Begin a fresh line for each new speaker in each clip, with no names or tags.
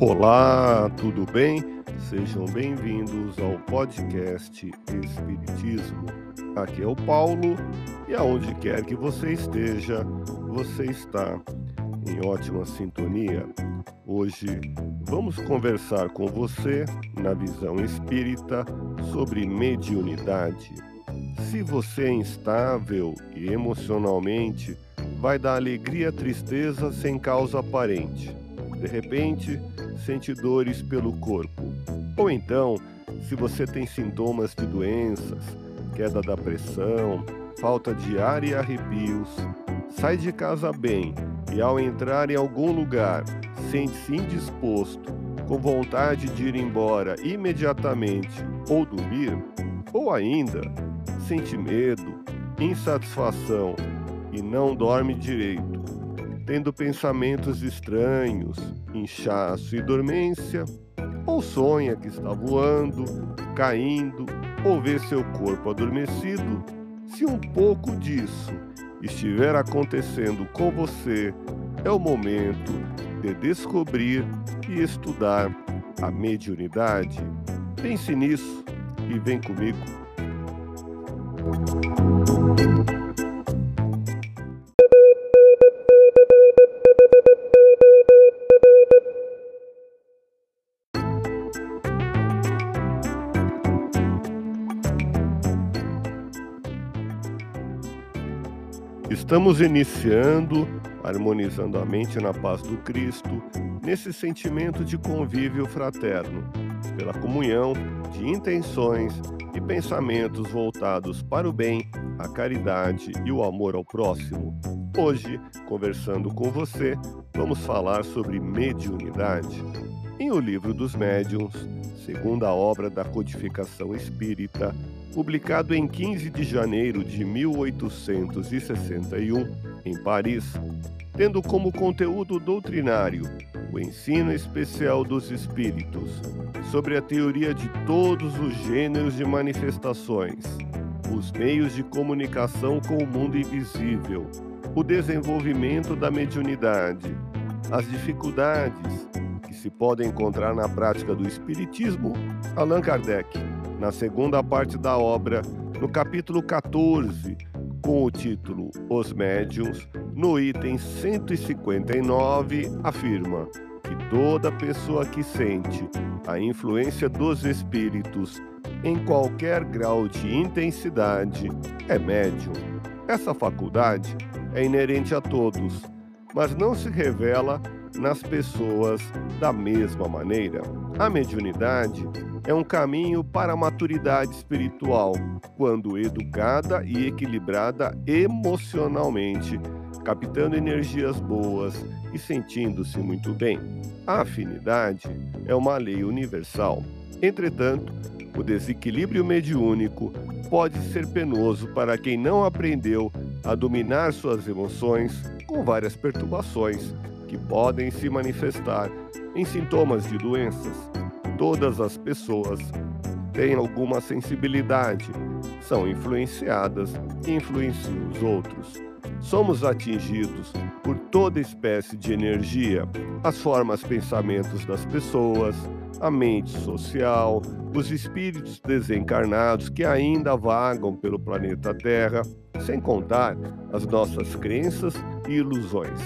Olá, tudo bem? Sejam bem-vindos ao podcast Espiritismo. Aqui é o Paulo e aonde quer que você esteja, você está em ótima sintonia. Hoje vamos conversar com você, na visão espírita, sobre mediunidade. Se você é instável e emocionalmente, vai dar alegria tristeza sem causa aparente. De repente, sente dores pelo corpo. Ou então, se você tem sintomas de doenças, queda da pressão, falta de ar e arrepios, sai de casa bem e ao entrar em algum lugar sente-se indisposto, com vontade de ir embora imediatamente ou dormir, ou ainda sente medo, insatisfação e não dorme direito, tendo pensamentos estranhos, inchaço e dormência, ou sonha que está voando, caindo, ou vê seu corpo adormecido, se um pouco disso estiver acontecendo com você, é o momento de descobrir e estudar a mediunidade. Pense nisso e vem comigo. Estamos iniciando, harmonizando a mente na paz do Cristo, nesse sentimento de convívio fraterno, pela comunhão de intenções e pensamentos voltados para o bem, a caridade e o amor ao próximo. Hoje, conversando com você, vamos falar sobre mediunidade. Em O Livro dos Médiuns, segunda obra da codificação espírita, publicado em 15 de janeiro de 1861, em Paris, tendo como conteúdo doutrinário o ensino especial dos espíritos sobre a teoria de todos os gêneros de manifestações, os meios de comunicação com o mundo invisível, o desenvolvimento da mediunidade, as dificuldades que se podem encontrar na prática do espiritismo, Allan Kardec na segunda parte da obra, no capítulo 14, com o título Os Médiuns, no item 159, afirma que toda pessoa que sente a influência dos espíritos em qualquer grau de intensidade é médium. Essa faculdade é inerente a todos, mas não se revela nas pessoas da mesma maneira. A mediunidade é um caminho para a maturidade espiritual, quando educada e equilibrada emocionalmente, captando energias boas e sentindo-se muito bem. A afinidade é uma lei universal. Entretanto, o desequilíbrio mediúnico pode ser penoso para quem não aprendeu a dominar suas emoções com várias perturbações que podem se manifestar em sintomas de doenças. Todas as pessoas têm alguma sensibilidade, são influenciadas e influenciam os outros. Somos atingidos por toda espécie de energia, as formas pensamentos das pessoas, a mente social, os espíritos desencarnados que ainda vagam pelo planeta Terra, sem contar as nossas crenças e ilusões.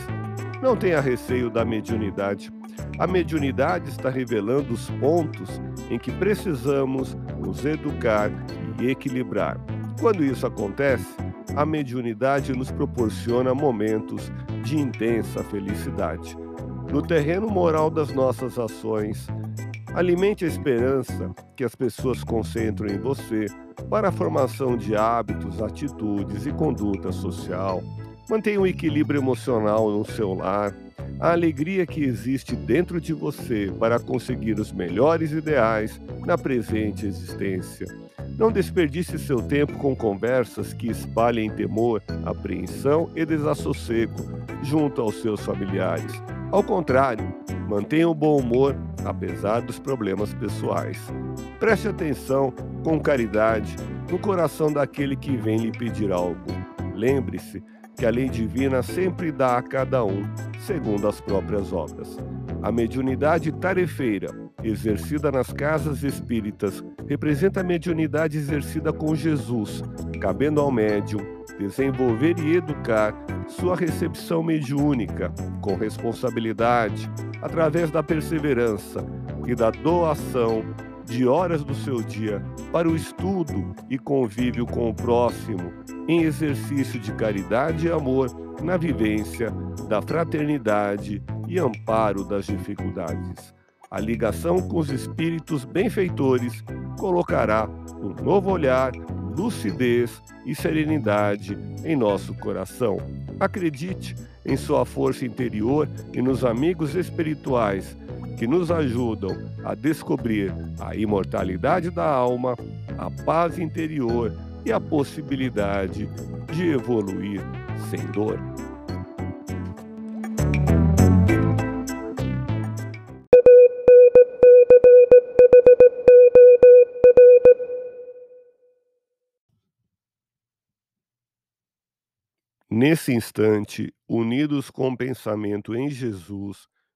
Não tenha receio da mediunidade. A mediunidade está revelando os pontos em que precisamos nos educar e equilibrar. Quando isso acontece, a mediunidade nos proporciona momentos de intensa felicidade. No terreno moral das nossas ações, alimente a esperança que as pessoas concentram em você para a formação de hábitos, atitudes e conduta social. Mantenha um equilíbrio emocional no seu lar, a alegria que existe dentro de você para conseguir os melhores ideais na presente existência. Não desperdice seu tempo com conversas que espalhem temor, apreensão e desassossego junto aos seus familiares. Ao contrário, mantenha o bom humor apesar dos problemas pessoais. Preste atenção com caridade no coração daquele que vem lhe pedir algo. Lembre-se que a lei divina sempre dá a cada um segundo as próprias obras. A mediunidade tarefeira, exercida nas casas espíritas, representa a mediunidade exercida com Jesus, cabendo ao médium desenvolver e educar sua recepção mediúnica com responsabilidade, através da perseverança e da doação de horas do seu dia para o estudo e convívio com o próximo, em exercício de caridade e amor na vivência da fraternidade e amparo das dificuldades. A ligação com os espíritos benfeitores colocará um novo olhar, lucidez e serenidade em nosso coração. Acredite em sua força interior e nos amigos espirituais que nos ajudam a descobrir a imortalidade da alma, a paz interior e a possibilidade de evoluir sem dor. Nesse instante, unidos com o pensamento em Jesus,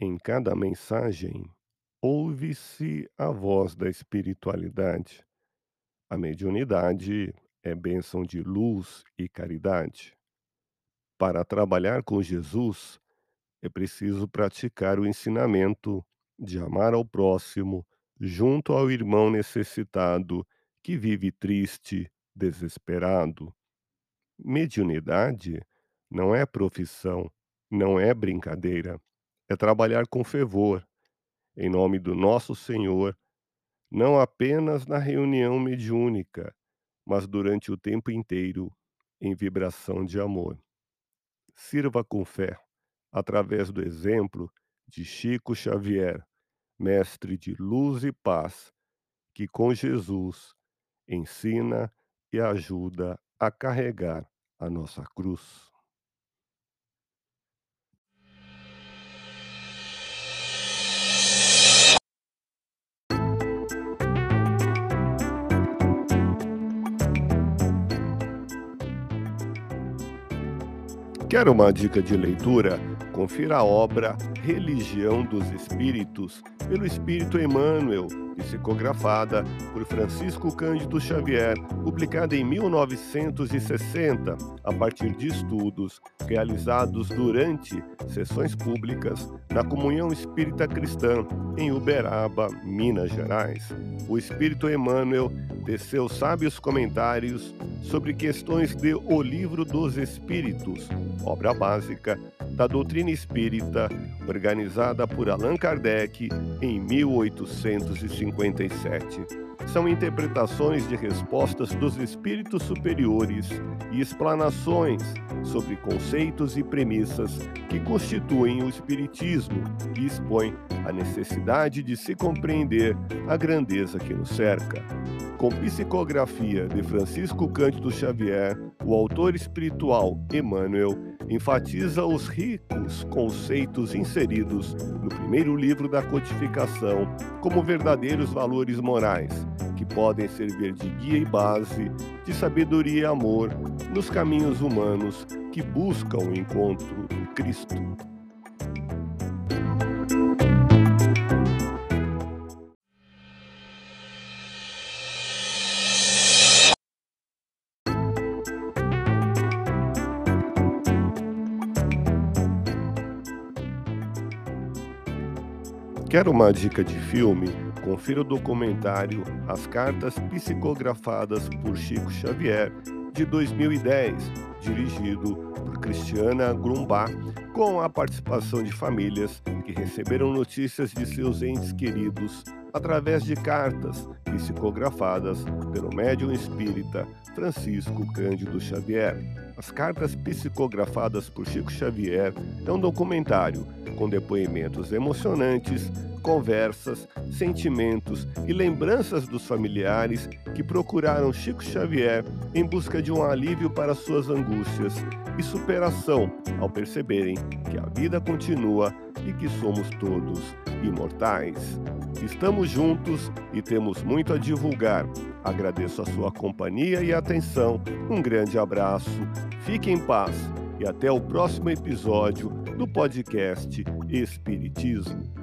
Em cada mensagem, ouve-se a voz da espiritualidade. A mediunidade é bênção de luz e caridade. Para trabalhar com Jesus, é preciso praticar o ensinamento de amar ao próximo junto ao irmão necessitado que vive triste, desesperado. Mediunidade não é profissão, não é brincadeira é trabalhar com fervor, em nome do nosso Senhor, não apenas na reunião mediúnica, mas durante o tempo inteiro, em vibração de amor. Sirva com fé, através do exemplo de Chico Xavier, mestre de luz e paz, que com Jesus ensina e ajuda a carregar a nossa cruz. Quer uma dica de leitura? Confira a obra Religião dos Espíritos, pelo Espírito Emmanuel, psicografada por Francisco Cândido Xavier, publicada em 1960, a partir de estudos realizados durante sessões públicas na Comunhão Espírita Cristã, em Uberaba, Minas Gerais. O Espírito Emmanuel teceu sábios comentários sobre questões de O Livro dos Espíritos, obra básica da doutrina espírita, organizada por Allan Kardec em 1857. São interpretações de respostas dos espíritos superiores e explanações sobre conceitos e premissas que constituem o Espiritismo e expõem a necessidade de se compreender a grandeza que nos cerca. Com psicografia de Francisco Cândido Xavier, o autor espiritual Emmanuel enfatiza os ricos conceitos inseridos no primeiro livro da codificação como verdadeiros valores morais, que podem servir de guia e base de sabedoria e amor nos caminhos humanos que buscam o encontro do Cristo. Quer uma dica de filme? Confira o documentário As Cartas Psicografadas por Chico Xavier, de 2010, dirigido por Cristiana Grumbach, com a participação de famílias que receberam notícias de seus entes queridos através de cartas psicografadas pelo médium espírita Francisco Cândido Xavier. As cartas psicografadas por Chico Xavier é um documentário com depoimentos emocionantes, conversas, sentimentos e lembranças dos familiares que procuraram Chico Xavier em busca de um alívio para suas angústias e superação ao perceberem que a vida continua e que somos todos imortais. Estamos juntos e temos muito a divulgar. Agradeço a sua companhia e atenção. Um grande abraço, fique em paz e até o próximo episódio do podcast Espiritismo.